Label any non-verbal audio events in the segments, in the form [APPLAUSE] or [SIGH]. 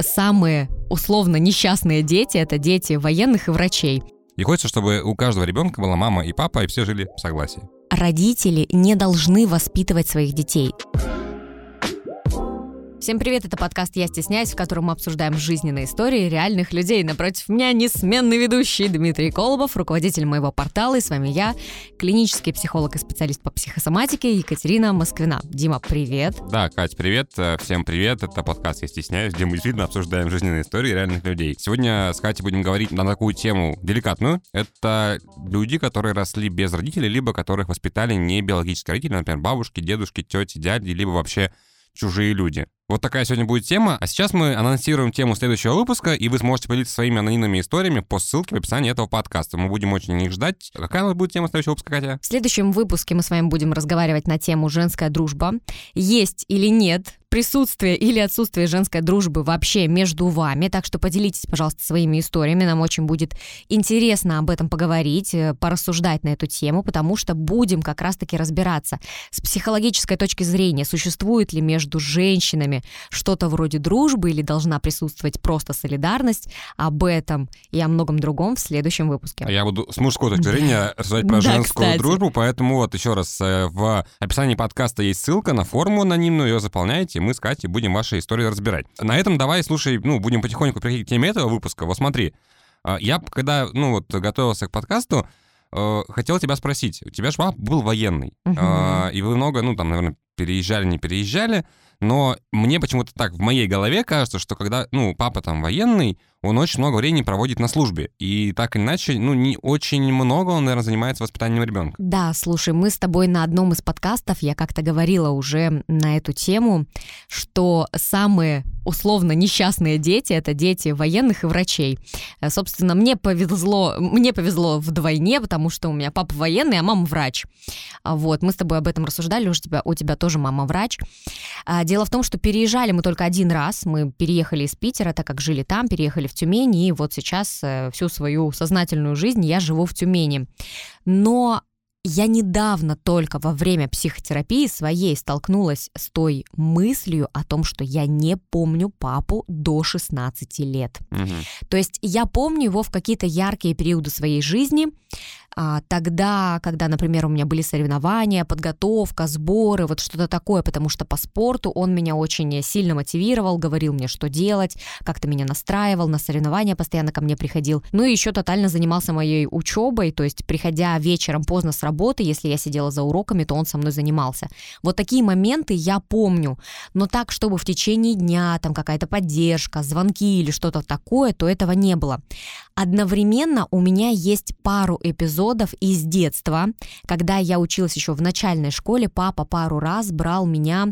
самые условно несчастные дети — это дети военных и врачей. И хочется, чтобы у каждого ребенка была мама и папа, и все жили в согласии. Родители не должны воспитывать своих детей. Всем привет, это подкаст «Я стесняюсь», в котором мы обсуждаем жизненные истории реальных людей. Напротив меня несменный ведущий Дмитрий Колобов, руководитель моего портала, и с вами я, клинический психолог и специалист по психосоматике Екатерина Москвина. Дима, привет. Да, Кать, привет. Э, всем привет. Это подкаст «Я стесняюсь», где мы действительно обсуждаем жизненные истории реальных людей. Сегодня с Катей будем говорить на такую тему деликатную. Это люди, которые росли без родителей, либо которых воспитали не биологические родители, например, бабушки, дедушки, тети, дяди, либо вообще чужие люди. Вот такая сегодня будет тема. А сейчас мы анонсируем тему следующего выпуска, и вы сможете поделиться своими анонимными историями по ссылке в описании этого подкаста. Мы будем очень их ждать. Какая у нас будет тема следующего выпуска, Катя? В следующем выпуске мы с вами будем разговаривать на тему «Женская дружба». Есть или нет присутствие или отсутствие женской дружбы вообще между вами. Так что поделитесь, пожалуйста, своими историями. Нам очень будет интересно об этом поговорить, э, порассуждать на эту тему, потому что будем как раз-таки разбираться с психологической точки зрения, существует ли между женщинами что-то вроде дружбы или должна присутствовать просто солидарность. Об этом и о многом другом в следующем выпуске. Я буду с мужской точки зрения рассуждать про женскую дружбу, поэтому вот еще раз э, в описании подкаста есть ссылка на форму анонимную, ее заполняете, мы с Катей будем ваши истории разбирать. На этом давай, слушай, ну, будем потихоньку приходить к теме этого выпуска. Вот смотри, а, я когда, ну, вот, готовился к подкасту, э, хотел тебя спросить. У тебя же папа был военный, uh-huh. и вы много, ну, там, наверное, переезжали, не переезжали, но мне почему-то так в моей голове кажется, что когда, ну, папа там военный, он очень много времени проводит на службе. И так или иначе, ну, не очень много он, наверное, занимается воспитанием ребенка. Да, слушай, мы с тобой на одном из подкастов, я как-то говорила уже на эту тему, что самые условно несчастные дети — это дети военных и врачей. Э, собственно, мне повезло, мне повезло вдвойне, потому что у меня папа военный, а мама врач. А вот, мы с тобой об этом рассуждали, у тебя, у тебя тоже мама врач. Дело в том, что переезжали мы только один раз, мы переехали из Питера, так как жили там, переехали в Тюмени, и вот сейчас э, всю свою сознательную жизнь я живу в Тюмени. Но я недавно только во время психотерапии своей столкнулась с той мыслью о том, что я не помню папу до 16 лет. Угу. То есть я помню его в какие-то яркие периоды своей жизни, тогда, когда, например, у меня были соревнования, подготовка, сборы, вот что-то такое, потому что по спорту он меня очень сильно мотивировал, говорил мне, что делать, как-то меня настраивал, на соревнования постоянно ко мне приходил. Ну и еще тотально занимался моей учебой, то есть приходя вечером поздно с работы, если я сидела за уроками, то он со мной занимался. Вот такие моменты я помню, но так, чтобы в течение дня там какая-то поддержка, звонки или что-то такое, то этого не было. Одновременно у меня есть пару эпизодов, эпизодов из детства, когда я училась еще в начальной школе, папа пару раз брал меня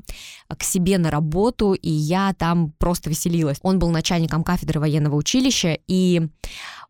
к себе на работу, и я там просто веселилась. Он был начальником кафедры военного училища, и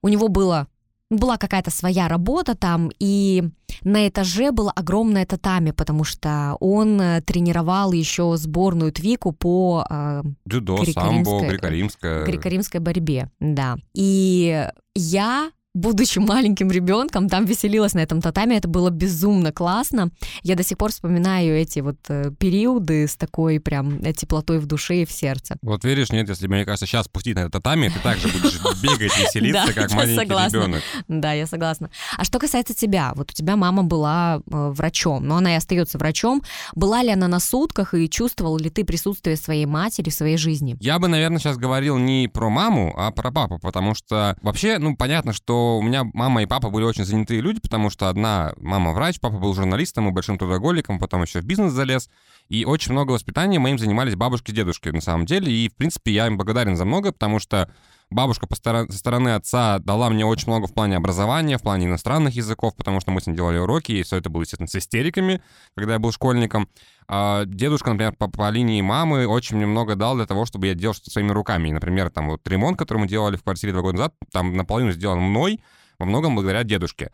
у него было была какая-то своя работа там, и на этаже было огромное татами, потому что он э, тренировал еще сборную Твику по э, Дзюдо, самбо, греко-римская. греко-римской борьбе, да. И я будучи маленьким ребенком, там веселилась на этом татами, это было безумно классно. Я до сих пор вспоминаю эти вот э, периоды с такой прям э, теплотой в душе и в сердце. Вот веришь, нет, если, мне кажется, сейчас спустить на этот татами, ты также будешь [LAUGHS] бегать, веселиться, как маленький ребенок. Да, я согласна. А что касается тебя, вот у тебя мама была э, врачом, но она и остается врачом. Была ли она на сутках и чувствовал ли ты присутствие своей матери в своей жизни? Я бы, наверное, сейчас говорил не про маму, а про папу, потому что вообще, ну, понятно, что у меня мама и папа были очень занятые люди, потому что одна мама врач, папа был журналистом и большим трудоголиком, потом еще в бизнес залез. И очень много воспитания моим занимались бабушки и дедушки, на самом деле. И, в принципе, я им благодарен за много, потому что бабушка по со стороны отца дала мне очень много в плане образования, в плане иностранных языков, потому что мы с ним делали уроки, и все это было, естественно, с истериками, когда я был школьником. А дедушка, например, по, по линии мамы очень мне много дал для того, чтобы я делал что-то своими руками. И, например, там вот ремонт, который мы делали в квартире два года назад, там наполовину сделан мной, во многом благодаря дедушке.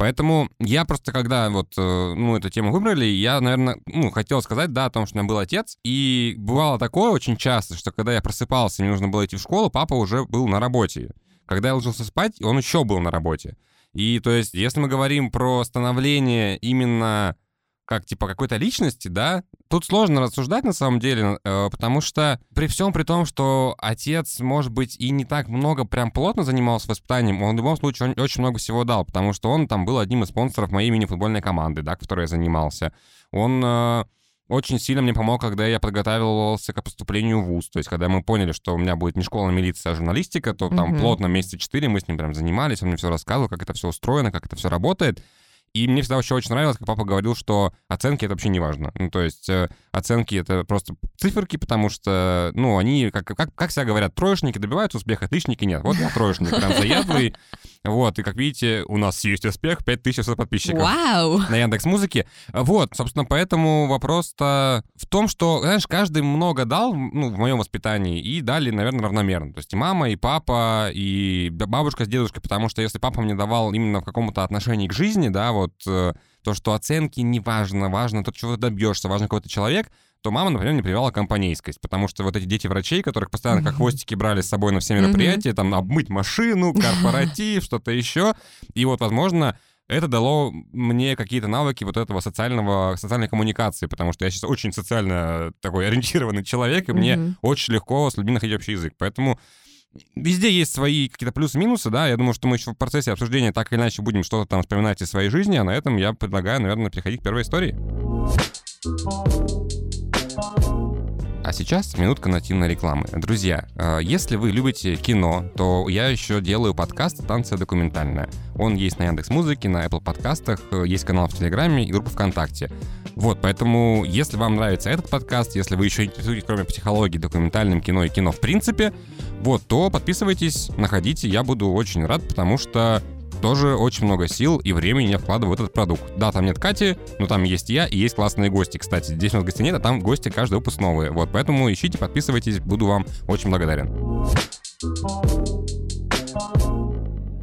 Поэтому я просто, когда вот, э, ну, эту тему выбрали, я, наверное, ну, хотел сказать, да, о том, что у меня был отец. И бывало такое очень часто, что когда я просыпался, мне нужно было идти в школу, папа уже был на работе. Когда я ложился спать, он еще был на работе. И то есть, если мы говорим про становление именно как типа какой-то личности, да, тут сложно рассуждать на самом деле, э, потому что при всем при том, что отец, может быть, и не так много прям плотно занимался воспитанием, он в любом случае очень много всего дал, потому что он там был одним из спонсоров моей мини-футбольной команды, да, которой я занимался. Он э, очень сильно мне помог, когда я подготавливался к поступлению в ВУЗ. То есть, когда мы поняли, что у меня будет не школа, а милиция, а журналистика, то там mm-hmm. плотно месяца четыре мы с ним прям занимались, он мне все рассказывал, как это все устроено, как это все работает. И мне всегда вообще очень нравилось, как папа говорил, что оценки это вообще не важно. Ну, то есть э, оценки это просто циферки, потому что, ну, они, как, как, как всегда говорят, троечники добиваются успеха, отличники нет. Вот я троечник, прям заядлый. Вот, и как видите, у нас есть успех, 5000 подписчиков Вау! на Яндекс Музыке. Вот, собственно, поэтому вопрос-то в том, что, знаешь, каждый много дал, ну, в моем воспитании, и дали, наверное, равномерно. То есть и мама, и папа, и бабушка с дедушкой, потому что если папа мне давал именно в каком-то отношении к жизни, да, вот э, то, что оценки не важно, важно то, чего ты добьешься, важно какой-то человек, то мама, например, не прививала компанейскость, потому что вот эти дети врачей, которых постоянно как хвостики брали с собой на все мероприятия, там обмыть машину, [LAUGHS] корпоратив, что-то еще, и вот, возможно, это дало мне какие-то навыки вот этого социального, социальной коммуникации, потому что я сейчас очень социально такой ориентированный человек, и мне очень легко с людьми находить общий язык. Поэтому везде есть свои какие-то плюсы-минусы, да, я думаю, что мы еще в процессе обсуждения так или иначе будем что-то там вспоминать из своей жизни, а на этом я предлагаю, наверное, переходить к первой истории. А сейчас минутка нативной рекламы. Друзья, э, если вы любите кино, то я еще делаю подкаст «Станция документальная». Он есть на Яндекс Музыке, на Apple подкастах, э, есть канал в Телеграме и группа ВКонтакте. Вот, поэтому, если вам нравится этот подкаст, если вы еще интересуетесь, кроме психологии, документальным кино и кино в принципе, вот, то подписывайтесь, находите, я буду очень рад, потому что тоже очень много сил и времени я вкладываю в этот продукт. Да, там нет Кати, но там есть я и есть классные гости, кстати. Здесь у нас гостей нет, а там гости каждый выпуск новые. Вот, поэтому ищите, подписывайтесь, буду вам очень благодарен.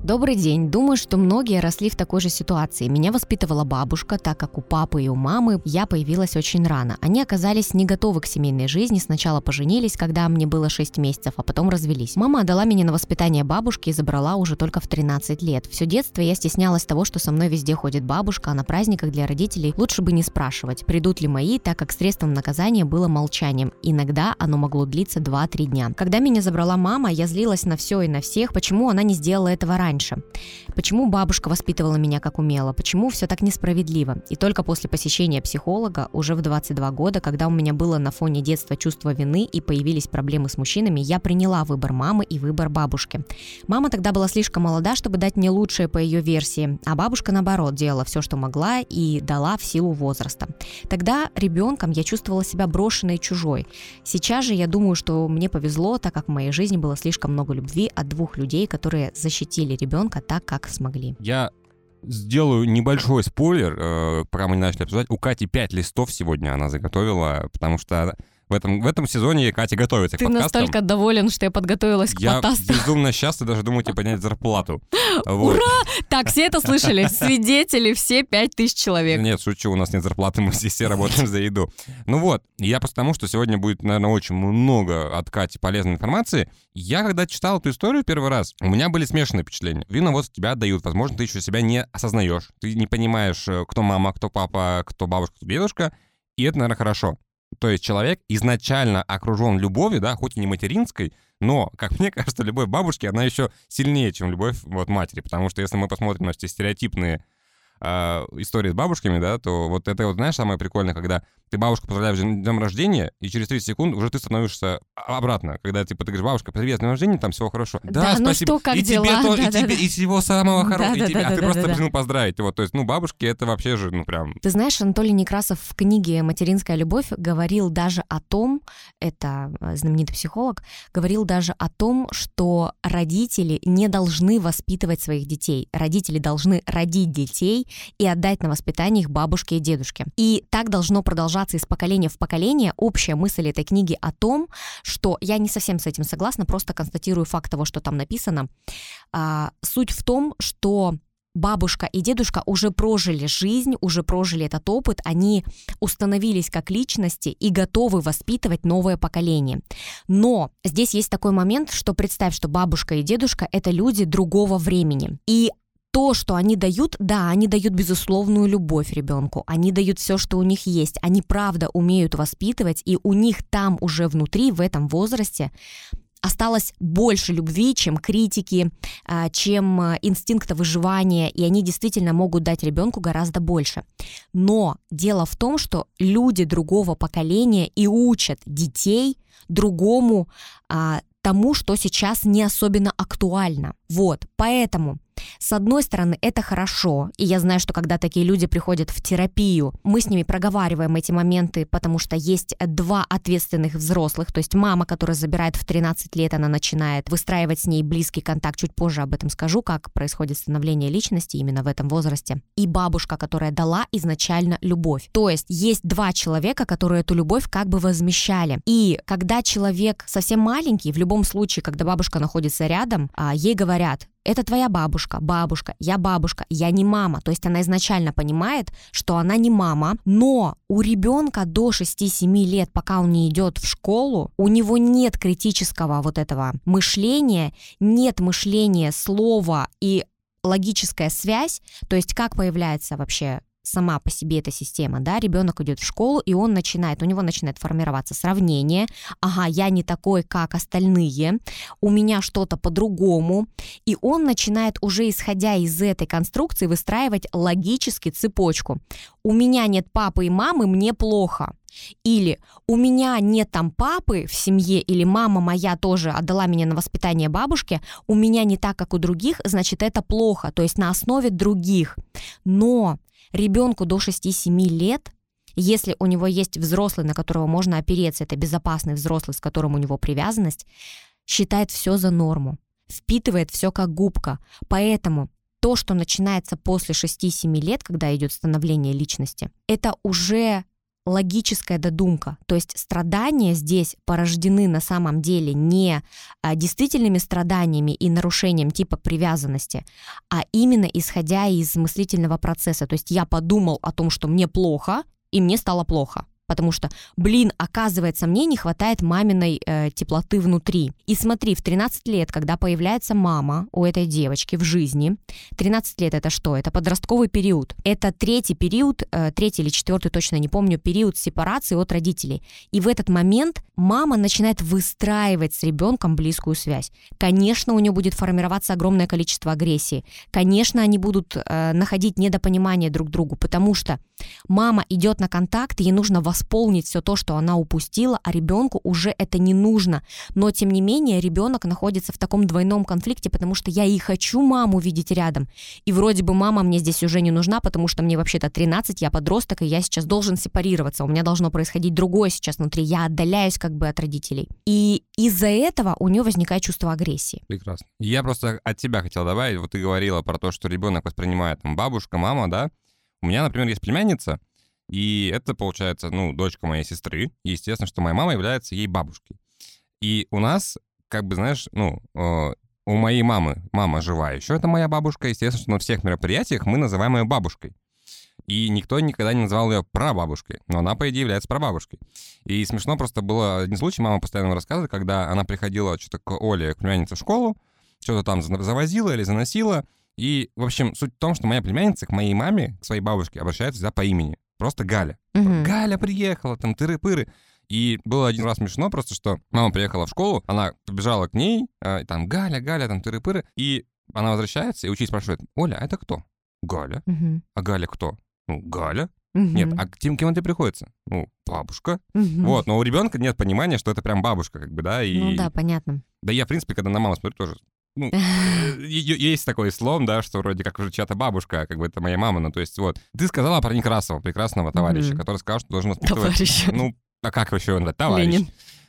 Добрый день. Думаю, что многие росли в такой же ситуации. Меня воспитывала бабушка, так как у папы и у мамы я появилась очень рано. Они оказались не готовы к семейной жизни, сначала поженились, когда мне было 6 месяцев, а потом развелись. Мама отдала меня на воспитание бабушки и забрала уже только в 13 лет. Все детство я стеснялась того, что со мной везде ходит бабушка, а на праздниках для родителей лучше бы не спрашивать, придут ли мои, так как средством наказания было молчанием. Иногда оно могло длиться 2-3 дня. Когда меня забрала мама, я злилась на все и на всех, почему она не сделала этого раньше раньше. Почему бабушка воспитывала меня как умела? Почему все так несправедливо? И только после посещения психолога, уже в 22 года, когда у меня было на фоне детства чувство вины и появились проблемы с мужчинами, я приняла выбор мамы и выбор бабушки. Мама тогда была слишком молода, чтобы дать мне лучшее по ее версии, а бабушка, наоборот, делала все, что могла и дала в силу возраста. Тогда ребенком я чувствовала себя брошенной чужой. Сейчас же я думаю, что мне повезло, так как в моей жизни было слишком много любви от двух людей, которые защитили ребенка ребенка так, как смогли. Я сделаю небольшой спойлер, пока мы не начали обсуждать. У Кати 5 листов сегодня она заготовила, потому что в этом, в этом сезоне Катя готовится Ты к подкастам. Ты настолько доволен, что я подготовилась к я подкасту. Я безумно счастлив, даже думаю тебе поднять зарплату. [LAUGHS] Вот. Ура! Так, все это слышали? Свидетели, все пять тысяч человек. Нет, шучу, у нас нет зарплаты, мы здесь все работаем за еду. Ну вот, я просто потому, что сегодня будет, наверное, очень много от Кати полезной информации. Я, когда читал эту историю первый раз, у меня были смешанные впечатления. Видно, вот тебя отдают, возможно, ты еще себя не осознаешь. Ты не понимаешь, э, кто мама, кто папа, кто бабушка, кто дедушка. И это, наверное, хорошо. То есть человек изначально окружен любовью, да, хоть и не материнской, но, как мне [LAUGHS] кажется, любовь бабушки, она еще сильнее, чем любовь вот матери. Потому что если мы посмотрим на эти стереотипные э, истории с бабушками, да, то вот это вот, знаешь, самое прикольное, когда ты бабушку поздравляешь с днем рождения, и через 30 секунд уже ты становишься обратно, когда, типа, ты говоришь, бабушка, привет, с днем рождения, там всего хорошо. Да, да ну спасибо. Ну что, как и дела? тебе, то, да, и, да, тебе, да. и всего самого хорошего, да, и тебе, да, а ты да, просто да, пришел поздравить. Вот, то есть, ну, бабушки, это вообще же, ну, прям... Ты знаешь, Анатолий Некрасов в книге «Материнская любовь» говорил даже о том, это э, знаменитый психолог, говорил даже о том, что родители не должны воспитывать своих детей. Родители должны родить детей и отдать на воспитание их бабушке и дедушке. И так должно продолжаться из поколения в поколение общая мысль этой книги о том, что я не совсем с этим согласна, просто констатирую факт того, что там написано. А, суть в том, что бабушка и дедушка уже прожили жизнь, уже прожили этот опыт, они установились как личности и готовы воспитывать новое поколение. Но здесь есть такой момент, что представь, что бабушка и дедушка — это люди другого времени. И то, что они дают, да, они дают безусловную любовь ребенку, они дают все, что у них есть, они правда умеют воспитывать, и у них там уже внутри, в этом возрасте, осталось больше любви, чем критики, а, чем а, инстинкта выживания, и они действительно могут дать ребенку гораздо больше. Но дело в том, что люди другого поколения и учат детей другому а, тому, что сейчас не особенно актуально. Вот, поэтому с одной стороны, это хорошо, и я знаю, что когда такие люди приходят в терапию, мы с ними проговариваем эти моменты, потому что есть два ответственных взрослых, то есть мама, которая забирает в 13 лет, она начинает выстраивать с ней близкий контакт, чуть позже об этом скажу, как происходит становление личности именно в этом возрасте, и бабушка, которая дала изначально любовь. То есть есть два человека, которые эту любовь как бы возмещали. И когда человек совсем маленький, в любом случае, когда бабушка находится рядом, а, ей говорят, это твоя бабушка, бабушка, я бабушка, я не мама. То есть она изначально понимает, что она не мама, но у ребенка до 6-7 лет, пока он не идет в школу, у него нет критического вот этого мышления, нет мышления слова и логическая связь, то есть как появляется вообще сама по себе эта система, да, ребенок идет в школу, и он начинает, у него начинает формироваться сравнение, ага, я не такой, как остальные, у меня что-то по-другому, и он начинает уже исходя из этой конструкции выстраивать логически цепочку. У меня нет папы и мамы, мне плохо. Или у меня нет там папы в семье, или мама моя тоже отдала меня на воспитание бабушке, у меня не так, как у других, значит, это плохо, то есть на основе других. Но ребенку до 6-7 лет, если у него есть взрослый, на которого можно опереться, это безопасный взрослый, с которым у него привязанность, считает все за норму, впитывает все как губка. Поэтому то, что начинается после 6-7 лет, когда идет становление личности, это уже логическая додумка. То есть страдания здесь порождены на самом деле не а, действительными страданиями и нарушением типа привязанности, а именно исходя из мыслительного процесса. То есть я подумал о том, что мне плохо, и мне стало плохо потому что, блин, оказывается, мне не хватает маминой э, теплоты внутри. И смотри, в 13 лет, когда появляется мама у этой девочки в жизни, 13 лет это что? Это подростковый период. Это третий период, э, третий или четвертый, точно не помню, период сепарации от родителей. И в этот момент мама начинает выстраивать с ребенком близкую связь. Конечно, у нее будет формироваться огромное количество агрессии. Конечно, они будут э, находить недопонимание друг другу, потому что мама идет на контакт, ей нужно восполнить все то, что она упустила, а ребенку уже это не нужно. Но, тем не менее, ребенок находится в таком двойном конфликте, потому что я и хочу маму видеть рядом. И вроде бы мама мне здесь уже не нужна, потому что мне вообще-то 13, я подросток, и я сейчас должен сепарироваться. У меня должно происходить другое сейчас внутри. Я отдаляюсь как бы от родителей. И из-за этого у нее возникает чувство агрессии. Прекрасно. Я просто от тебя хотел добавить. Вот ты говорила про то, что ребенок воспринимает там бабушка, мама, да? У меня, например, есть племянница, и это, получается, ну, дочка моей сестры. И, естественно, что моя мама является ей бабушкой. И у нас, как бы, знаешь, ну, э, у моей мамы, мама жива еще, это моя бабушка. Естественно, что на всех мероприятиях мы называем ее бабушкой. И никто никогда не называл ее прабабушкой, но она, по идее, является прабабушкой. И смешно просто было один случай, мама постоянно рассказывает, когда она приходила что-то к Оле, к племяннице в школу, что-то там завозила или заносила, и, в общем, суть в том, что моя племянница к моей маме, к своей бабушке, обращается всегда по имени. Просто Галя. Угу. Галя приехала, там тыры-пыры. И было один раз смешно просто, что мама приехала в школу, она побежала к ней, э, там Галя, Галя, там тыры-пыры, и она возвращается, и учитель спрашивает, Оля, а это кто? Галя. Угу. А Галя кто? Ну, Галя. Угу. Нет, а к тем, кем это приходится? Ну, бабушка. Угу. Вот, но у ребенка нет понимания, что это прям бабушка, как бы, да. И... Ну да, понятно. Да я, в принципе, когда на маму смотрю, тоже ну, [LAUGHS] есть такой слом, да, что вроде как уже чья-то бабушка, как бы это моя мама, ну, то есть вот. Ты сказала про Некрасова, прекрасного товарища, mm-hmm. который сказал, что должен воспитывать... Товарищ. Ну, а как еще он, товарищ? Ленин.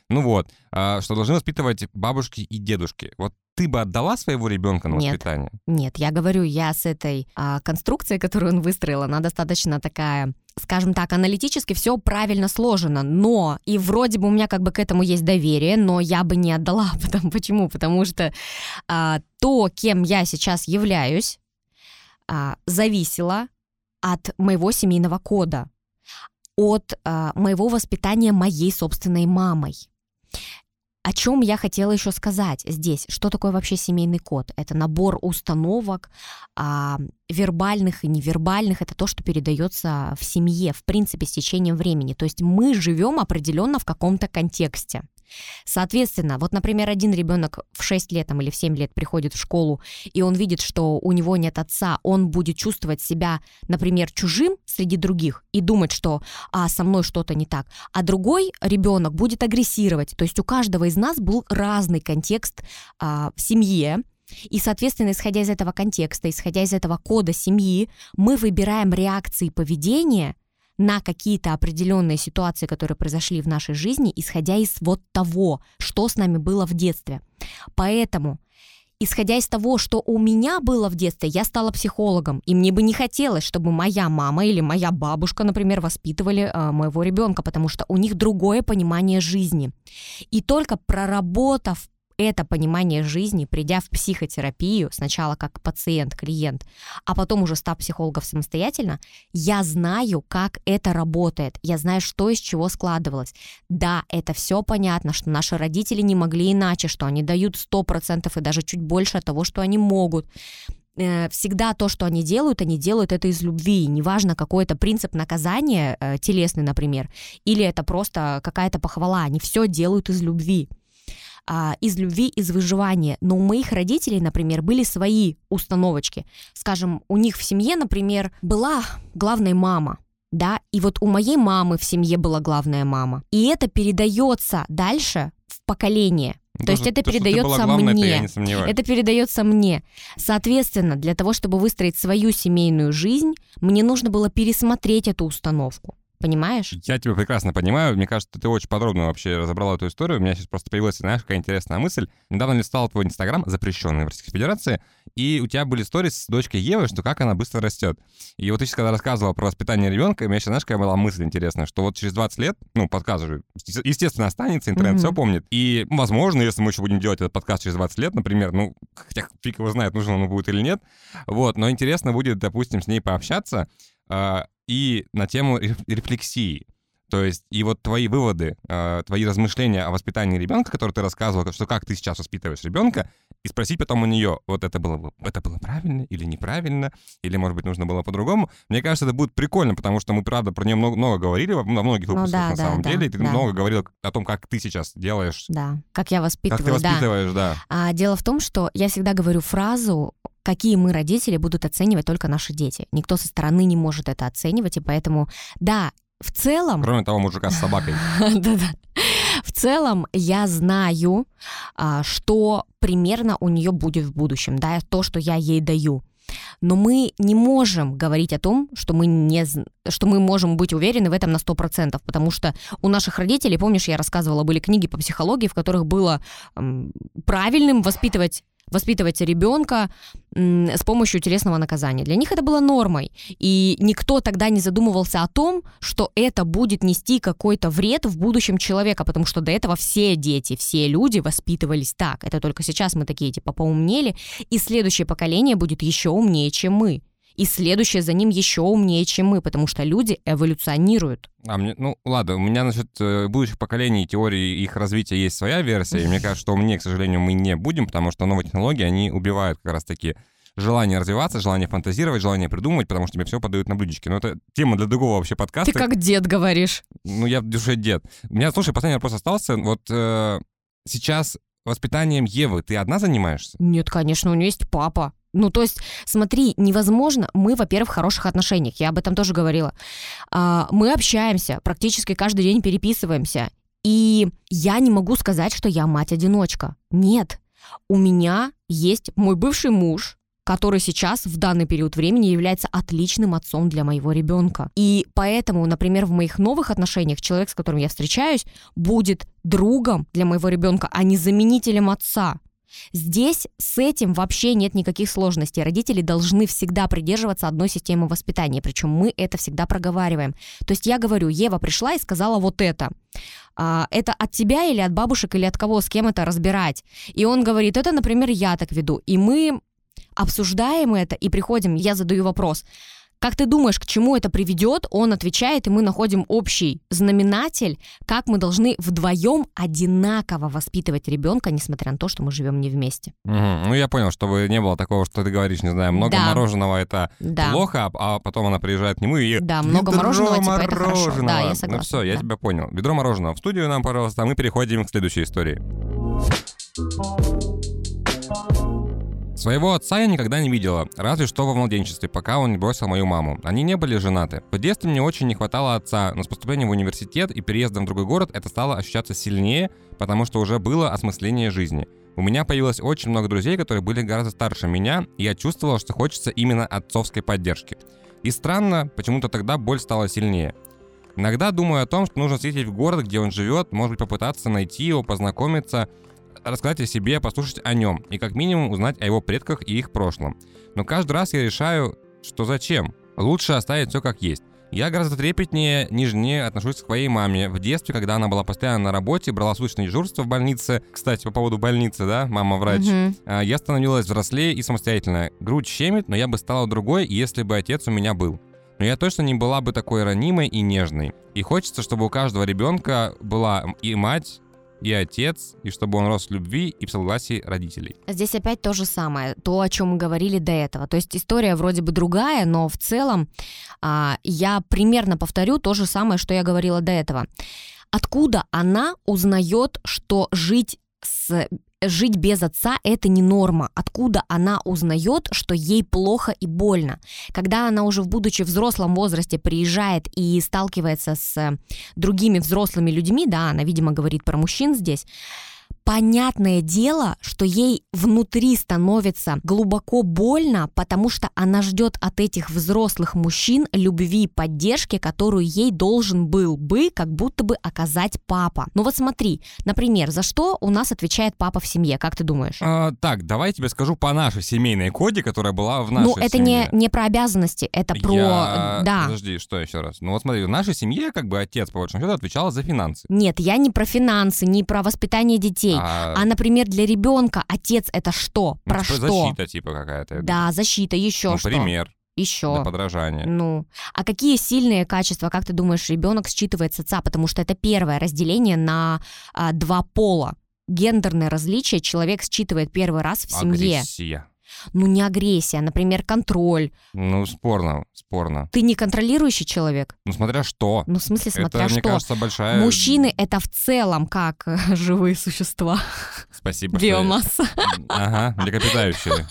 Ну вот, а, что должны воспитывать бабушки и дедушки. Вот ты бы отдала своего ребенка на нет, воспитание? Нет, я говорю, я с этой а, конструкцией, которую он выстроил, она достаточно такая скажем так, аналитически все правильно сложено, но и вроде бы у меня как бы к этому есть доверие, но я бы не отдала. [LAUGHS] Потому, почему? Потому что а, то, кем я сейчас являюсь, а, зависело от моего семейного кода, от а, моего воспитания моей собственной мамой. О чем я хотела еще сказать здесь? Что такое вообще семейный код? Это набор установок, вербальных и невербальных. Это то, что передается в семье, в принципе, с течением времени. То есть мы живем определенно в каком-то контексте. Соответственно, вот, например, один ребенок в 6 лет там, или в 7 лет приходит в школу, и он видит, что у него нет отца, он будет чувствовать себя, например, чужим среди других и думать, что а, со мной что-то не так. А другой ребенок будет агрессировать. То есть у каждого из нас был разный контекст а, в семье, и, соответственно, исходя из этого контекста, исходя из этого кода семьи, мы выбираем реакции поведения на какие-то определенные ситуации, которые произошли в нашей жизни, исходя из вот того, что с нами было в детстве. Поэтому исходя из того, что у меня было в детстве, я стала психологом, и мне бы не хотелось, чтобы моя мама или моя бабушка, например, воспитывали э, моего ребенка, потому что у них другое понимание жизни. И только проработав это понимание жизни, придя в психотерапию, сначала как пациент, клиент, а потом уже став психологом самостоятельно, я знаю, как это работает, я знаю, что из чего складывалось. Да, это все понятно, что наши родители не могли иначе, что они дают 100% и даже чуть больше того, что они могут э, всегда то, что они делают, они делают это из любви. Неважно, какой это принцип наказания, э, телесный, например, или это просто какая-то похвала, они все делают из любви а, из любви, из выживания. Но у моих родителей, например, были свои установочки. Скажем, у них в семье, например, была главная мама, да, и вот у моей мамы в семье была главная мама. И это передается дальше в поколение. То, то есть это то, передается главной, мне. Это, это передается мне. Соответственно, для того, чтобы выстроить свою семейную жизнь, мне нужно было пересмотреть эту установку. Понимаешь? Я тебя прекрасно понимаю. Мне кажется, ты очень подробно вообще разобрала эту историю. У меня сейчас просто появилась, знаешь, какая интересная мысль. Недавно листал твой Инстаграм, запрещенный в Российской Федерации, и у тебя были истории с дочкой Евы, что как она быстро растет. И вот ты сейчас когда рассказывала про воспитание ребенка, у меня сейчас, знаешь, какая была мысль интересная, что вот через 20 лет, ну, подкаст же, естественно, останется, интернет mm-hmm. все помнит. И, возможно, если мы еще будем делать этот подкаст через 20 лет, например, ну, хотя фиг его знает, нужно он будет или нет, вот, но интересно будет, допустим, с ней пообщаться, а, и на тему рефлексии. То есть, и вот твои выводы, э, твои размышления о воспитании ребенка, которые ты рассказывал, что как ты сейчас воспитываешь ребенка, и спросить потом у нее, вот это было, это было правильно или неправильно, или, может быть, нужно было по-другому. Мне кажется, это будет прикольно, потому что мы, правда, про нее много, много говорили во многих ну выпусках, ну, да, на да, самом да, деле, и ты да. много говорил о том, как ты сейчас делаешь. Да, как я воспитываю, Как ты воспитываешь, да. да. А, дело в том, что я всегда говорю фразу какие мы, родители, будут оценивать только наши дети. Никто со стороны не может это оценивать, и поэтому, да, в целом... Кроме того мужика с собакой. [LAUGHS] Да-да. В целом я знаю, а, что примерно у нее будет в будущем, да, то, что я ей даю. Но мы не можем говорить о том, что мы, не, что мы можем быть уверены в этом на 100%, потому что у наших родителей, помнишь, я рассказывала, были книги по психологии, в которых было правильным воспитывать воспитывать ребенка с помощью телесного наказания. Для них это было нормой. И никто тогда не задумывался о том, что это будет нести какой-то вред в будущем человека, потому что до этого все дети, все люди воспитывались так. Это только сейчас мы такие типа поумнели, и следующее поколение будет еще умнее, чем мы и следующее за ним еще умнее, чем мы, потому что люди эволюционируют. А мне, ну ладно, у меня насчет э, будущих поколений теории их развития есть своя версия, и мне кажется, что мне, к сожалению, мы не будем, потому что новые технологии, они убивают как раз-таки желание развиваться, желание фантазировать, желание придумывать, потому что тебе все подают на блюдечке. Но это тема для другого вообще подкаста. Ты как дед говоришь. Ну, я в душе дед. У меня, слушай, последний вопрос остался. Вот э, сейчас воспитанием Евы ты одна занимаешься? Нет, конечно, у нее есть папа. Ну, то есть, смотри, невозможно. Мы, во-первых, в хороших отношениях, я об этом тоже говорила. А, мы общаемся, практически каждый день переписываемся. И я не могу сказать, что я мать-одиночка. Нет. У меня есть мой бывший муж, который сейчас в данный период времени является отличным отцом для моего ребенка. И поэтому, например, в моих новых отношениях человек, с которым я встречаюсь, будет другом для моего ребенка, а не заменителем отца. Здесь с этим вообще нет никаких сложностей. Родители должны всегда придерживаться одной системы воспитания, причем мы это всегда проговариваем. То есть я говорю, Ева пришла и сказала вот это. А, это от тебя или от бабушек или от кого, с кем это разбирать? И он говорит, это, например, я так веду. И мы обсуждаем это и приходим, я задаю вопрос, Как ты думаешь, к чему это приведет? Он отвечает, и мы находим общий знаменатель, как мы должны вдвоем одинаково воспитывать ребенка, несмотря на то, что мы живем не вместе. Угу. Ну, я понял, чтобы не было такого, что ты говоришь, не знаю, много Да. мороженого это Да. плохо, а потом она приезжает к нему и Да, много «Ведро мороженого, типа, это хорошо. мороженого». Да, я Ну согласна, все, я да. тебя понял. Ведро мороженого в студию нам, пожалуйста, а мы переходим к следующей истории. Своего отца я никогда не видела, разве что во младенчестве, пока он не бросил мою маму. Они не были женаты. В детстве мне очень не хватало отца, но с поступлением в университет и переездом в другой город это стало ощущаться сильнее, потому что уже было осмысление жизни. У меня появилось очень много друзей, которые были гораздо старше меня, и я чувствовала, что хочется именно отцовской поддержки. И странно, почему-то тогда боль стала сильнее. Иногда думаю о том, что нужно съездить в город, где он живет, может быть, попытаться найти его, познакомиться, рассказать о себе, послушать о нем и как минимум узнать о его предках и их прошлом. Но каждый раз я решаю, что зачем? Лучше оставить все как есть. Я гораздо трепетнее, нежнее отношусь к своей маме. В детстве, когда она была постоянно на работе, брала суточное дежурство в больнице. Кстати, по поводу больницы, да, мама врач. А, Я становилась взрослее и самостоятельная. Грудь щемит, но я бы стала другой, если бы отец у меня был. Но я точно не была бы такой ранимой и нежной. И хочется, чтобы у каждого ребенка была и мать, и отец, и чтобы он рос в любви и в согласии родителей. Здесь опять то же самое, то, о чем мы говорили до этого. То есть история вроде бы другая, но в целом а, я примерно повторю то же самое, что я говорила до этого. Откуда она узнает, что жить с жить без отца это не норма. Откуда она узнает, что ей плохо и больно? Когда она уже, будучи в взрослом возрасте, приезжает и сталкивается с э, другими взрослыми людьми, да, она, видимо, говорит про мужчин здесь, понятное дело, что ей внутри становится глубоко больно, потому что она ждет от этих взрослых мужчин любви и поддержки, которую ей должен был бы как будто бы оказать папа. Ну вот смотри, например, за что у нас отвечает папа в семье, как ты думаешь? А, так, давай я тебе скажу по нашей семейной коде, которая была в нашей ну, это не, семье. не про обязанности, это про... Я- Да. Подожди, что еще раз? Ну вот смотри, в нашей семье как бы отец, по большому счету, отвечал за финансы. Нет, я не про финансы, не про воспитание детей. А, А, например, для ребенка отец это что? ну, Про типа что? защита типа какая-то. Да, защита, еще что? Ну, пример Еще. для подражания. Ну, а какие сильные качества, как ты думаешь, ребенок считывает с отца? Потому что это первое разделение на а, два пола. Гендерное различие человек считывает первый раз в семье. Агрессия. Ну, не агрессия, например, контроль. Ну, спорно, спорно. Ты не контролирующий человек? Ну, смотря что. Ну, в смысле, смотря это, мне что. кажется, большая... Мужчины это в целом как э, [LAUGHS] живые существа, Спасибо. что- биомасса. Ага, млекопитающие.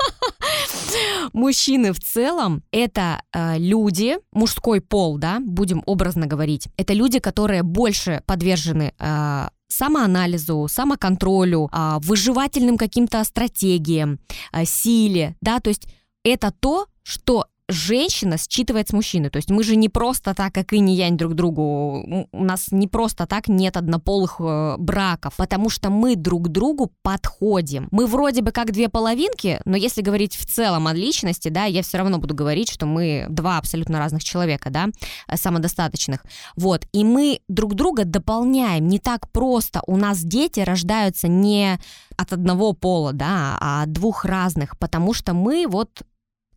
Мужчины в целом это э, люди, мужской пол, да, будем образно говорить. Это люди, которые больше подвержены э, самоанализу, самоконтролю, а, выживательным каким-то стратегиям, а, силе, да, то есть это то, что женщина считывает с мужчины. То есть мы же не просто так, как и не янь друг другу, у нас не просто так нет однополых э, браков, потому что мы друг другу подходим. Мы вроде бы как две половинки, но если говорить в целом о личности, да, я все равно буду говорить, что мы два абсолютно разных человека, да, э, самодостаточных. Вот, и мы друг друга дополняем. Не так просто. У нас дети рождаются не от одного пола, да, а от двух разных, потому что мы вот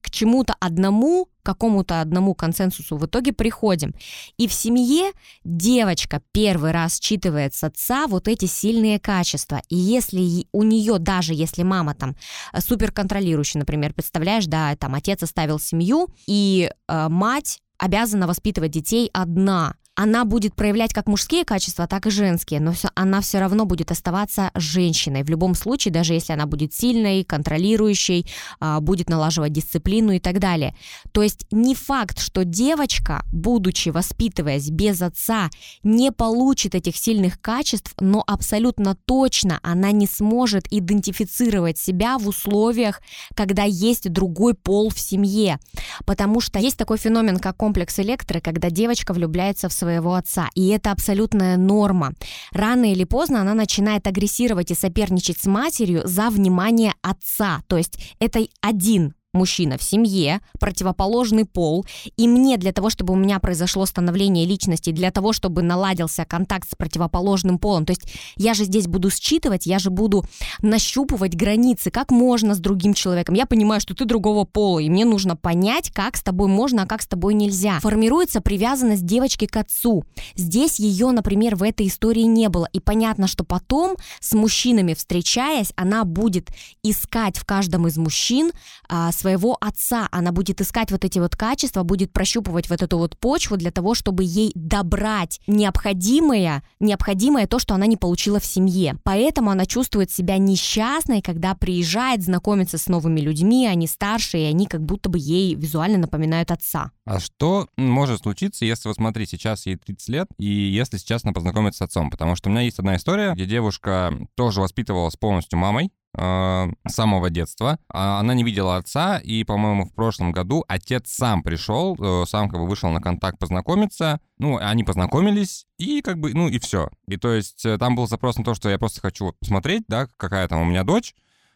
к чему-то одному, какому-то одному консенсусу в итоге приходим. И в семье девочка первый раз считывает с отца вот эти сильные качества. И если у нее, даже если мама там э, суперконтролирующая, например, представляешь, да, там отец оставил семью, и э, мать обязана воспитывать детей одна. Она будет проявлять как мужские качества, так и женские, но всё- она все равно будет оставаться женщиной. В любом случае, даже если она будет сильной, контролирующей, а, будет налаживать дисциплину и так далее. То есть не факт, что девочка, будучи воспитываясь без отца, не получит этих сильных качеств, но абсолютно точно она не сможет идентифицировать себя в условиях, когда есть другой пол в семье. Потому что есть такой феномен, как комплекс электры, когда девочка влюбляется в своего отца. И это абсолютная норма. Рано или поздно она начинает агрессировать и соперничать с матерью за внимание отца. То есть это один мужчина в семье, противоположный пол, и мне для того, чтобы у меня произошло становление личности, для того, чтобы наладился контакт с противоположным полом, то есть я же здесь буду считывать, я же буду нащупывать границы, как можно с другим человеком. Я понимаю, что ты другого пола, и мне нужно понять, как с тобой можно, а как с тобой нельзя. Формируется привязанность девочки к отцу. Здесь ее, например, в этой истории не было, и понятно, что потом с мужчинами встречаясь, она будет искать в каждом из мужчин а, своего отца, она будет искать вот эти вот качества, будет прощупывать вот эту вот почву для того, чтобы ей добрать необходимое, необходимое то, что она не получила в семье. Поэтому она чувствует себя несчастной, когда приезжает, знакомится с новыми людьми, они старше, и они как будто бы ей визуально напоминают отца. А что может случиться, если, вот смотри, сейчас ей 30 лет, и если сейчас она познакомится с отцом? Потому что у меня есть одна история, где девушка тоже воспитывалась полностью мамой, Э, с самого детства. А она не видела отца, и, по-моему, в прошлом году отец сам пришел, э, сам как бы вышел на контакт познакомиться. Ну, они познакомились, и как бы, ну, и все. И то есть э, там был запрос на то, что я просто хочу посмотреть, да, какая там у меня дочь.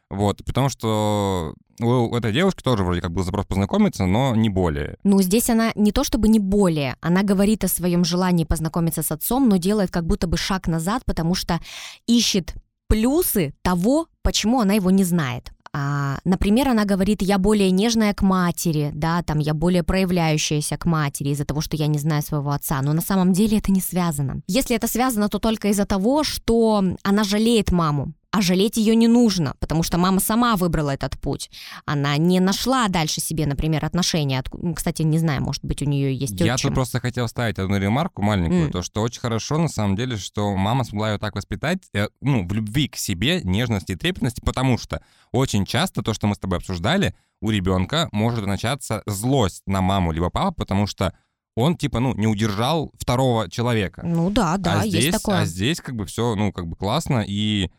Вот, потому что у этой девушки тоже вроде как был запрос познакомиться, но не более. Ну, здесь она не то чтобы не более, она говорит о своем желании познакомиться с отцом, но делает как будто бы шаг назад, потому что ищет плюсы того, почему она его не знает. А, например, она говорит, я более нежная к матери, да, там я более проявляющаяся к матери из-за того, что я не знаю своего отца, но на самом деле это не связано. Если это связано, то только из-за того, что она жалеет маму, а жалеть ее не нужно, потому что мама сама выбрала этот путь. Она не нашла дальше себе, например, отношения. Кстати, не знаю, может быть, у нее есть отчим. Я тут просто хотел вставить одну ремарку маленькую, mm. то, что очень хорошо, на самом деле, что мама смогла ее так воспитать, э, ну, в любви к себе, нежности и трепетности, потому что очень часто то, что мы с тобой обсуждали, у ребенка может начаться злость на маму либо папу, потому что он типа, ну, не удержал второго человека. Ну да, да, а здесь, есть такое. А здесь как бы все, ну, как бы классно, и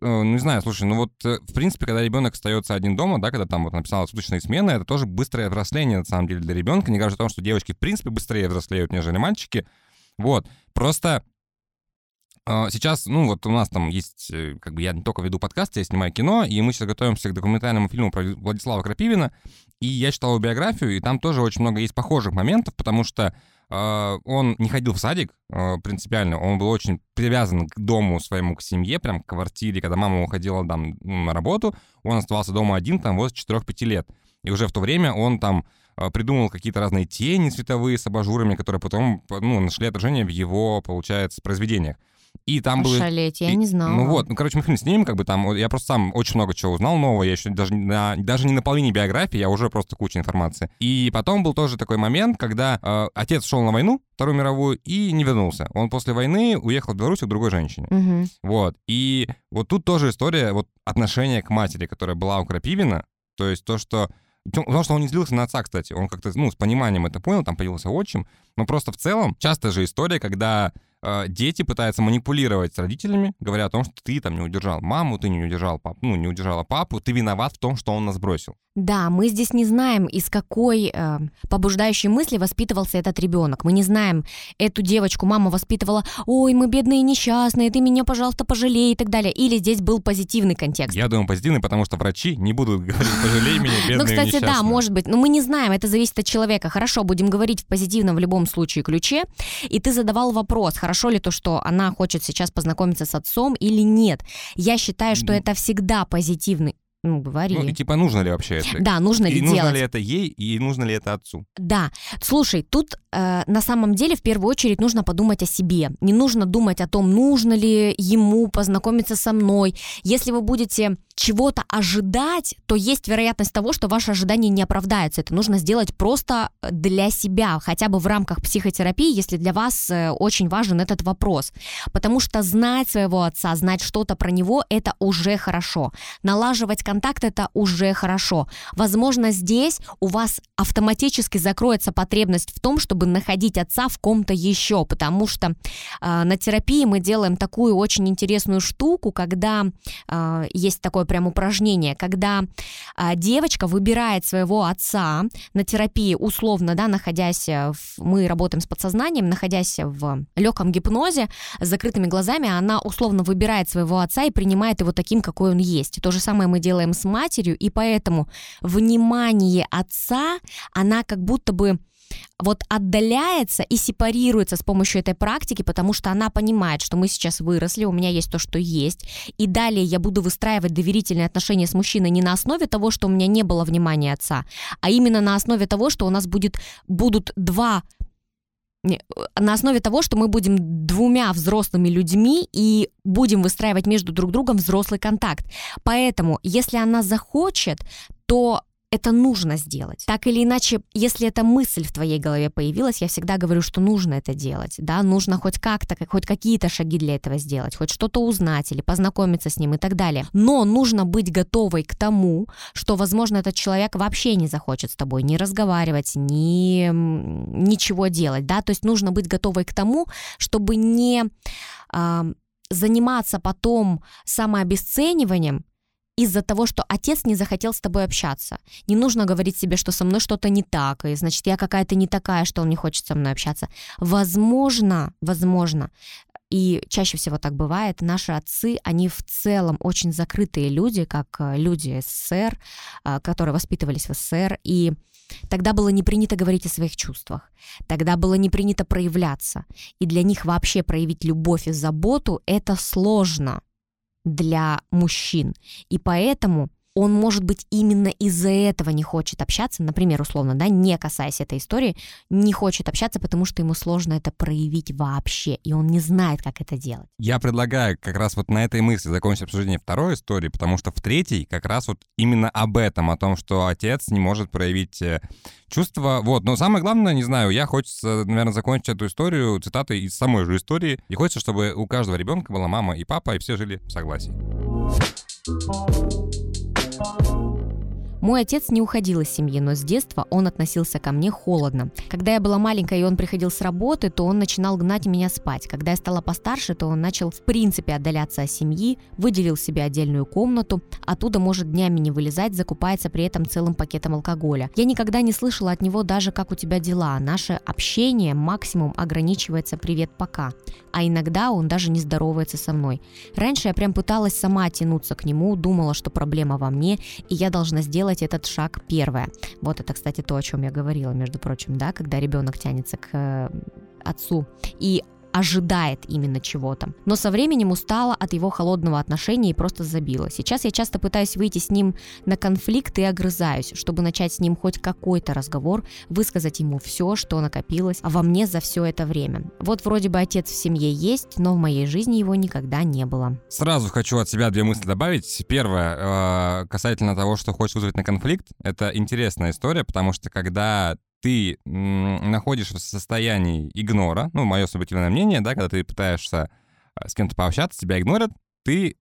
ну, не знаю, слушай, ну вот, э, в принципе, когда ребенок остается один дома, да, когда там вот написала суточные смены, это тоже быстрое взросление, на самом деле, для ребенка. Не говоря о том, что девочки, в принципе, быстрее взрослеют, нежели мальчики. Вот. Просто э, Сейчас, ну, вот у нас там есть, как бы я не только веду подкасты, я снимаю кино, и мы сейчас готовимся к документальному фильму про Владислава Крапивина, и я читал его биографию, и там тоже очень много есть похожих моментов, потому что он не ходил в садик а, принципиально, он был очень привязан к дому своему, к семье, прям к квартире. Когда мама уходила там на работу, он оставался дома один там возле 4-5 лет. И уже в то время он там а, придумал какие-то разные тени световые с абажурами, которые потом ну, нашли отражение в его, получается, произведениях. И там было... Шалеть, я не знала. Ну вот, ну, короче, мы фильм снимем, как бы там, я просто сам очень много чего узнал нового, я еще даже, на, даже не на половине биографии, я уже просто куча информации. И потом был тоже такой момент, когда э, отец шел на войну, Вторую мировую, и не вернулся. Он после войны уехал в Беларусь к другой женщине. Угу. Вот. И вот тут тоже история вот отношения к матери, которая была у Крапивина, то есть то, что Потому что он не злился на отца, кстати. Он как-то, ну, с пониманием это понял, там появился отчим. Но просто в целом, часто же история, когда дети пытаются манипулировать с родителями, говоря о том, что ты там не удержал маму, ты не удержал папу, ну, не удержала папу, ты виноват в том, что он нас бросил. Да, мы здесь не знаем, из какой э, побуждающей мысли воспитывался этот ребенок. Мы не знаем, эту девочку мама воспитывала, ой, мы бедные и несчастные, ты меня, пожалуйста, пожалей и так далее. Или здесь был позитивный контекст. Я думаю, позитивный, потому что врачи не будут говорить, пожалей меня, бедные Ну, кстати, да, может быть. Но мы не знаем, это зависит от человека. Хорошо, будем говорить в позитивном в любом случае ключе. И ты задавал вопрос, хорошо ли то, что она хочет сейчас познакомиться с отцом или нет. Я считаю, что это всегда позитивный ну, говори. Ну, и типа, нужно ли вообще это? Да, нужно ли и делать. нужно ли это ей, и нужно ли это отцу? Да. Слушай, тут на самом деле в первую очередь нужно подумать о себе. Не нужно думать о том, нужно ли ему познакомиться со мной. Если вы будете чего-то ожидать, то есть вероятность того, что ваши ожидания не оправдаются. Это нужно сделать просто для себя, хотя бы в рамках психотерапии, если для вас э, очень важен этот вопрос. Потому что знать своего отца, знать что-то про него, это уже хорошо. Налаживать контакт это уже хорошо. Возможно, здесь у вас автоматически закроется потребность в том, чтобы чтобы находить отца в ком-то еще, потому что э, на терапии мы делаем такую очень интересную штуку, когда э, есть такое прям упражнение, когда э, девочка выбирает своего отца на терапии условно, да, находясь в, мы работаем с подсознанием, находясь в легком гипнозе, с закрытыми глазами, она условно выбирает своего отца и принимает его таким, какой он есть. То же самое мы делаем с матерью, и поэтому внимание отца, она как будто бы вот отдаляется и сепарируется с помощью этой практики, потому что она понимает, что мы сейчас выросли, у меня есть то, что есть, и далее я буду выстраивать доверительные отношения с мужчиной не на основе того, что у меня не было внимания отца, а именно на основе того, что у нас будет, будут два на основе того, что мы будем двумя взрослыми людьми и будем выстраивать между друг другом взрослый контакт. Поэтому, если она захочет, то это нужно сделать. Так или иначе, если эта мысль в твоей голове появилась, я всегда говорю, что нужно это делать, да, нужно хоть как-то, хоть какие-то шаги для этого сделать, хоть что-то узнать или познакомиться с ним и так далее. Но нужно быть готовой к тому, что, возможно, этот человек вообще не захочет с тобой ни разговаривать, ни ничего делать, да, то есть нужно быть готовой к тому, чтобы не э, заниматься потом самообесцениванием, из-за того, что отец не захотел с тобой общаться. Не нужно говорить себе, что со мной что-то не так, и значит, я какая-то не такая, что он не хочет со мной общаться. Возможно, возможно, и чаще всего так бывает, наши отцы, они в целом очень закрытые люди, как э, люди СССР, э, которые воспитывались в СССР, и Тогда было не принято говорить о своих чувствах, тогда было не принято проявляться, и для них вообще проявить любовь и заботу — это сложно для мужчин. И поэтому он, может быть, именно из-за этого не хочет общаться, например, условно, да, не касаясь этой истории, не хочет общаться, потому что ему сложно это проявить вообще, и он не знает, как это делать. Я предлагаю как раз вот на этой мысли закончить обсуждение второй истории, потому что в третьей как раз вот именно об этом, о том, что отец не может проявить э, чувства. Вот, но самое главное, не знаю, я хочется, наверное, закончить эту историю цитатой из самой же истории, и хочется, чтобы у каждого ребенка была мама и папа, и все жили в согласии. Thank you. Мой отец не уходил из семьи, но с детства он относился ко мне холодно. Когда я была маленькая и он приходил с работы, то он начинал гнать меня спать. Когда я стала постарше, то он начал в принципе отдаляться от семьи, выделил себе отдельную комнату, оттуда может днями не вылезать, закупается при этом целым пакетом алкоголя. Я никогда не слышала от него даже «как у тебя дела?». Наше общение максимум ограничивается «привет, пока». А иногда он даже не здоровается со мной. Раньше я прям пыталась сама тянуться к нему, думала, что проблема во мне, и я должна сделать сделать этот шаг первое. Вот это, кстати, то, о чем я говорила, между прочим, да, когда ребенок тянется к э, отцу. И ожидает именно чего-то. Но со временем устала от его холодного отношения и просто забила. Сейчас я часто пытаюсь выйти с ним на конфликт и огрызаюсь, чтобы начать с ним хоть какой-то разговор, высказать ему все, что накопилось во мне за все это время. Вот вроде бы отец в семье есть, но в моей жизни его никогда не было. Сразу хочу от себя две мысли добавить. Первое, э, касательно того, что хочешь вызвать на конфликт, это интересная история, потому что когда ты находишься в состоянии игнора, ну, мое субъективное мнение, да, когда ты пытаешься а, с кем-то пообщаться, тебя игнорят, ты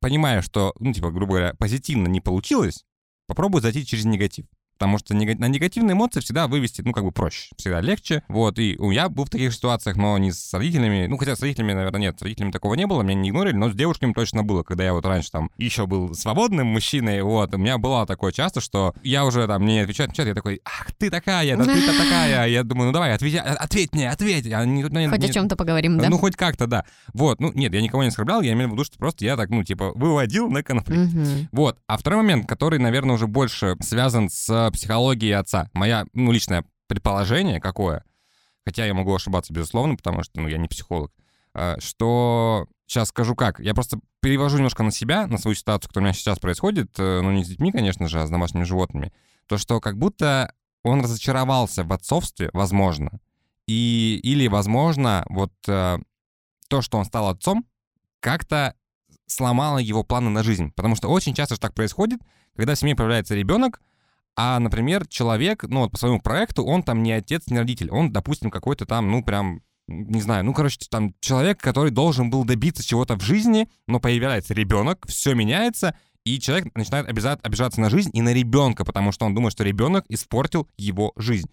понимаешь, что, ну, типа, грубо говоря, позитивно не получилось, попробуй зайти через негатив. Потому что на негативные эмоции всегда вывести, ну, как бы проще, всегда легче. Вот, и я был в таких ситуациях, но не с родителями. Ну, хотя с родителями, наверное, нет, с родителями такого не было, меня не игнорили, но с девушками точно было, когда я вот раньше там еще был свободным мужчиной, вот, у меня было такое часто, что я уже там не отвечаю, отвечаю, я такой, ах, ты такая, да ты [LAUGHS] такая. Я думаю, ну давай, ответь, ответь мне, ответь. А не, не, хоть не, о чем-то поговорим, да? Ну, хоть как-то, да. Вот, ну, нет, я никого не оскорблял, я имел в виду, что просто я так, ну, типа, выводил на конфликт. Угу. Вот. А второй момент, который, наверное, уже больше связан с психологией отца. Моя, ну, личное предположение какое, хотя я могу ошибаться, безусловно, потому что, ну, я не психолог, а, что сейчас скажу как. Я просто перевожу немножко на себя, на свою ситуацию, которая у меня сейчас происходит, э, ну, не с детьми, конечно же, а с домашними животными. То, что как будто он разочаровался в отцовстве, возможно, и, или, возможно, вот э, то, что он стал отцом, как-то сломало его планы на жизнь. Потому что очень часто же так происходит, когда в семье появляется ребенок, а, например, человек, ну, вот по своему проекту, он там не отец, не родитель, он, допустим, какой-то там, ну, прям, не знаю, ну, короче, там человек, который должен был добиться чего-то в жизни, но появляется ребенок, все меняется, и человек начинает обижаться на жизнь и на ребенка, потому что он думает, что ребенок испортил его жизнь.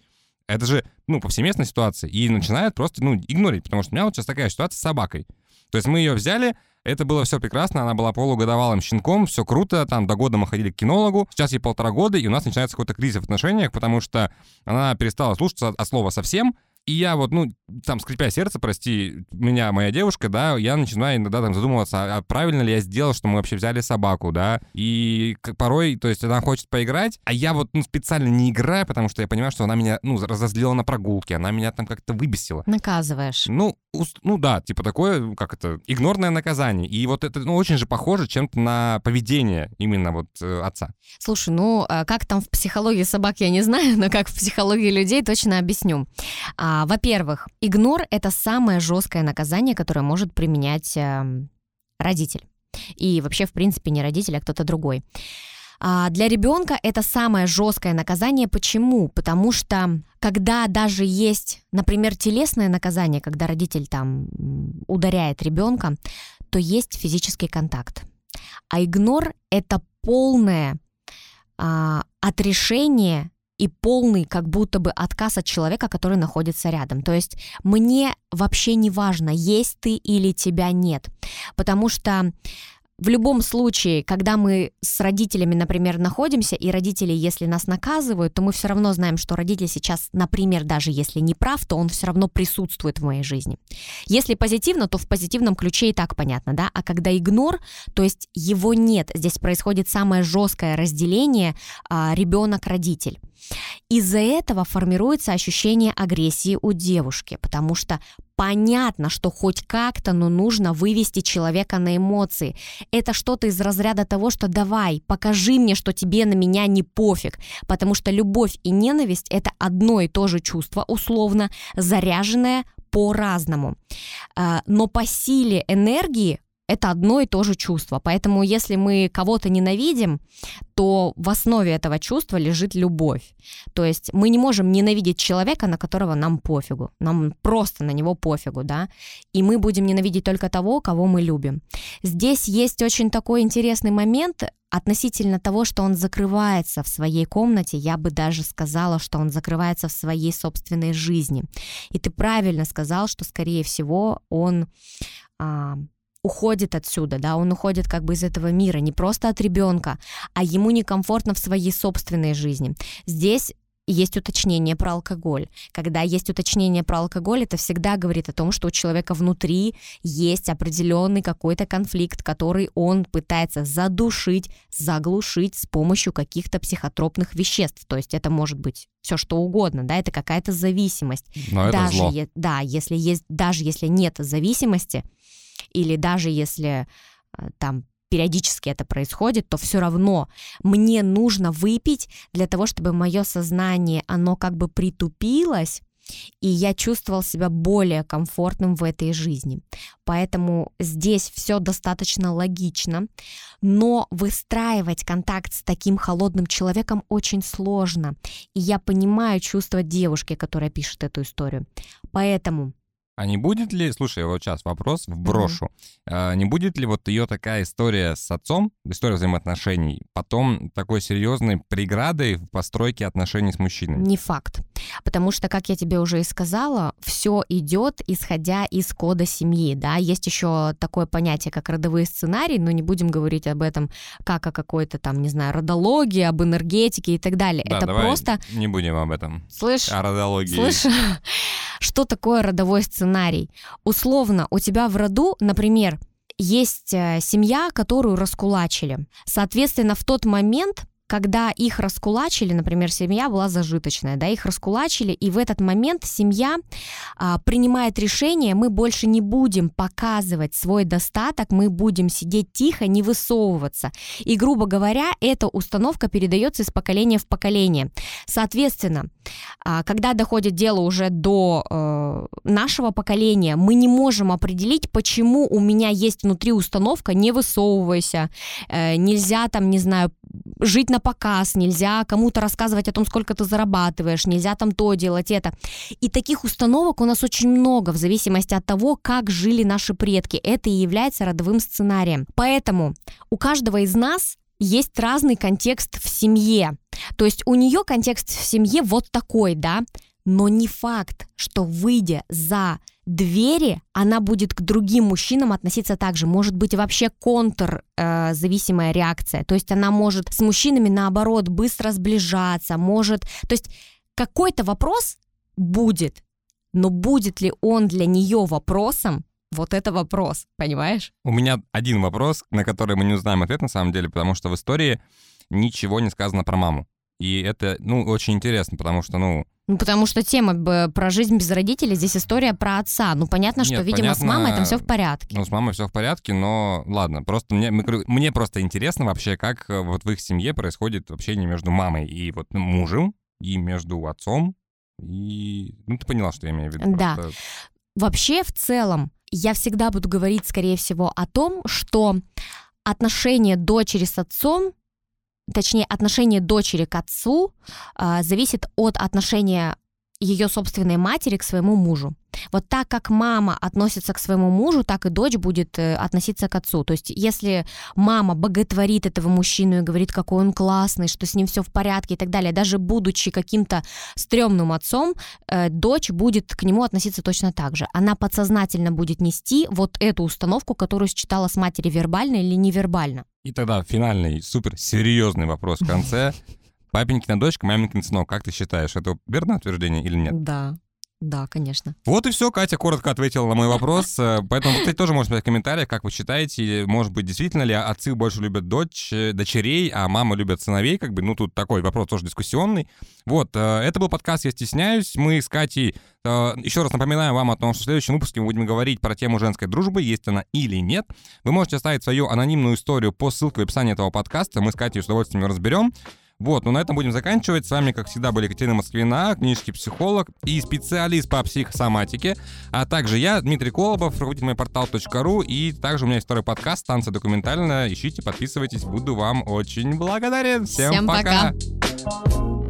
Это же, ну, повсеместная ситуация. И начинают просто, ну, игнорить, потому что у меня вот сейчас такая ситуация с собакой. То есть мы ее взяли, это было все прекрасно, она была полугодовалым щенком, все круто, там до года мы ходили к кинологу, сейчас ей полтора года, и у нас начинается какой-то кризис в отношениях, потому что она перестала слушаться от слова совсем, и я вот, ну, там, скрипя сердце, прости, меня, моя девушка, да, я начинаю иногда там задумываться, а правильно ли я сделал, что мы вообще взяли собаку, да, и порой, то есть она хочет поиграть, а я вот, ну, специально не играю, потому что я понимаю, что она меня, ну, разозлила на прогулке, она меня там как-то выбесила. Наказываешь. Ну, ну да, типа такое, как это, игнорное наказание. И вот это, ну, очень же похоже чем-то на поведение именно вот э, отца. Слушай, ну, а как там в психологии собак, я не знаю, [LAUGHS] но как в психологии людей точно объясню. А, во-первых, игнор — это самое жесткое наказание, которое может применять э, родитель. И вообще, в принципе, не родитель, а кто-то другой. А для ребенка это самое жесткое наказание. Почему? Потому что когда даже есть, например, телесное наказание, когда родитель там ударяет ребенка, то есть физический контакт. А игнор это полное а, отрешение и полный как будто бы отказ от человека, который находится рядом. То есть мне вообще не важно, есть ты или тебя нет. Потому что в любом случае, когда мы с родителями, например, находимся, и родители, если нас наказывают, то мы все равно знаем, что родитель сейчас, например, даже если не прав, то он все равно присутствует в моей жизни. Если позитивно, то в позитивном ключе и так понятно, да? А когда игнор, то есть его нет, здесь происходит самое жесткое разделение а, ребенок-родитель. Из-за этого формируется ощущение агрессии у девушки, потому что понятно, что хоть как-то, но нужно вывести человека на эмоции. Это что-то из разряда того, что давай, покажи мне, что тебе на меня не пофиг, потому что любовь и ненависть это одно и то же чувство, условно, заряженное по-разному. А, но по силе энергии это одно и то же чувство. Поэтому если мы кого-то ненавидим, то в основе этого чувства лежит любовь. То есть мы не можем ненавидеть человека, на которого нам пофигу. Нам просто на него пофигу, да. И мы будем ненавидеть только того, кого мы любим. Здесь есть очень такой интересный момент относительно того, что он закрывается в своей комнате, я бы даже сказала, что он закрывается в своей собственной жизни. И ты правильно сказал, что, скорее всего, он а, уходит отсюда, да, он уходит как бы из этого мира, не просто от ребенка, а ему некомфортно в своей собственной жизни. Здесь есть уточнение про алкоголь. Когда есть уточнение про алкоголь, это всегда говорит о том, что у человека внутри есть определенный какой-то конфликт, который он пытается задушить, заглушить с помощью каких-то психотропных веществ. То есть это может быть все что угодно, да, это какая-то зависимость. Но даже это зло. Е- да, если есть, даже если нет зависимости, или даже если э, там периодически это происходит, то все равно мне нужно выпить для того, чтобы мое сознание, оно как бы притупилось, и я чувствовал себя более комфортным в этой жизни. Поэтому здесь все достаточно логично, но выстраивать контакт с таким холодным человеком очень сложно. И я понимаю чувства девушки, которая пишет эту историю. Поэтому а не будет ли, слушай, вот сейчас вопрос вброшу, mm-hmm. а, не будет ли вот ее такая история с отцом, история взаимоотношений, потом такой серьезной преградой в постройке отношений с мужчиной? Не факт. Потому что, как я тебе уже и сказала, все идет исходя из кода семьи, да, есть еще такое понятие, как родовые сценарии, но не будем говорить об этом как о какой-то там, не знаю, родологии, об энергетике и так далее. Да, Это давай просто... не будем об этом. Слышь? О родологии. Слышь, [LAUGHS] что такое родовой сценарий? Условно, у тебя в роду, например, есть э, семья, которую раскулачили. Соответственно, в тот момент когда их раскулачили, например, семья была зажиточная, да, их раскулачили, и в этот момент семья а, принимает решение, мы больше не будем показывать свой достаток, мы будем сидеть тихо, не высовываться. И, грубо говоря, эта установка передается из поколения в поколение. Соответственно, а, когда доходит дело уже до э, нашего поколения, мы не можем определить, почему у меня есть внутри установка «не высовывайся», э, нельзя там, не знаю, жить на показ, нельзя кому-то рассказывать о том, сколько ты зарабатываешь, нельзя там то делать, это. И таких установок у нас очень много в зависимости от того, как жили наши предки. Это и является родовым сценарием. Поэтому у каждого из нас есть разный контекст в семье. То есть у нее контекст в семье вот такой, да, но не факт, что выйдя за двери, она будет к другим мужчинам относиться так же. Может быть вообще контрзависимая э, реакция. То есть она может с мужчинами наоборот быстро сближаться, может... То есть какой-то вопрос будет, но будет ли он для нее вопросом, вот это вопрос, понимаешь? У меня один вопрос, на который мы не узнаем ответ на самом деле, потому что в истории ничего не сказано про маму. И это, ну, очень интересно, потому что, ну... Ну, потому что тема про жизнь без родителей, здесь история про отца. Ну, понятно, что, Нет, видимо, понятно, с мамой там все в порядке. Ну, с мамой все в порядке, но ладно, просто мне, мне просто интересно вообще, как э, вот в их семье происходит общение между мамой и вот мужем, и между отцом, и... Ну, ты поняла, что я имею в виду. Да. Просто... Вообще, в целом, я всегда буду говорить, скорее всего, о том, что отношение дочери с отцом точнее, отношение дочери к отцу э, зависит от отношения ее собственной матери к своему мужу. Вот так как мама относится к своему мужу, так и дочь будет э, относиться к отцу. То есть если мама боготворит этого мужчину и говорит, какой он классный, что с ним все в порядке и так далее, даже будучи каким-то стрёмным отцом, э, дочь будет к нему относиться точно так же. Она подсознательно будет нести вот эту установку, которую считала с матери вербально или невербально. И тогда финальный, супер серьезный вопрос в конце. [LAUGHS] Папенькина дочка, маменькин сынок. Как ты считаешь, это верное утверждение или нет? Да. Да, конечно. Вот и все. Катя коротко ответила на мой вопрос. Э, поэтому ты тоже можешь писать в комментариях, как вы считаете, может быть, действительно ли отцы больше любят дочь, э, дочерей, а мамы любят сыновей, как бы, ну, тут такой вопрос тоже дискуссионный. Вот, э, это был подкаст «Я стесняюсь». Мы с Катей еще раз напоминаем вам о том, что в следующем выпуске мы будем говорить про тему женской дружбы, есть она или нет. Вы можете оставить свою анонимную историю по ссылке в описании этого подкаста. Мы с Катей с удовольствием ее разберем. Вот, ну на этом будем заканчивать. С вами, как всегда, были Екатерина Москвина, книжский психолог и специалист по психосоматике, а также я, Дмитрий Колобов, руководитель мой портал.ру, и также у меня есть второй подкаст «Станция документальная». Ищите, подписывайтесь, буду вам очень благодарен. Всем, Всем пока! пока.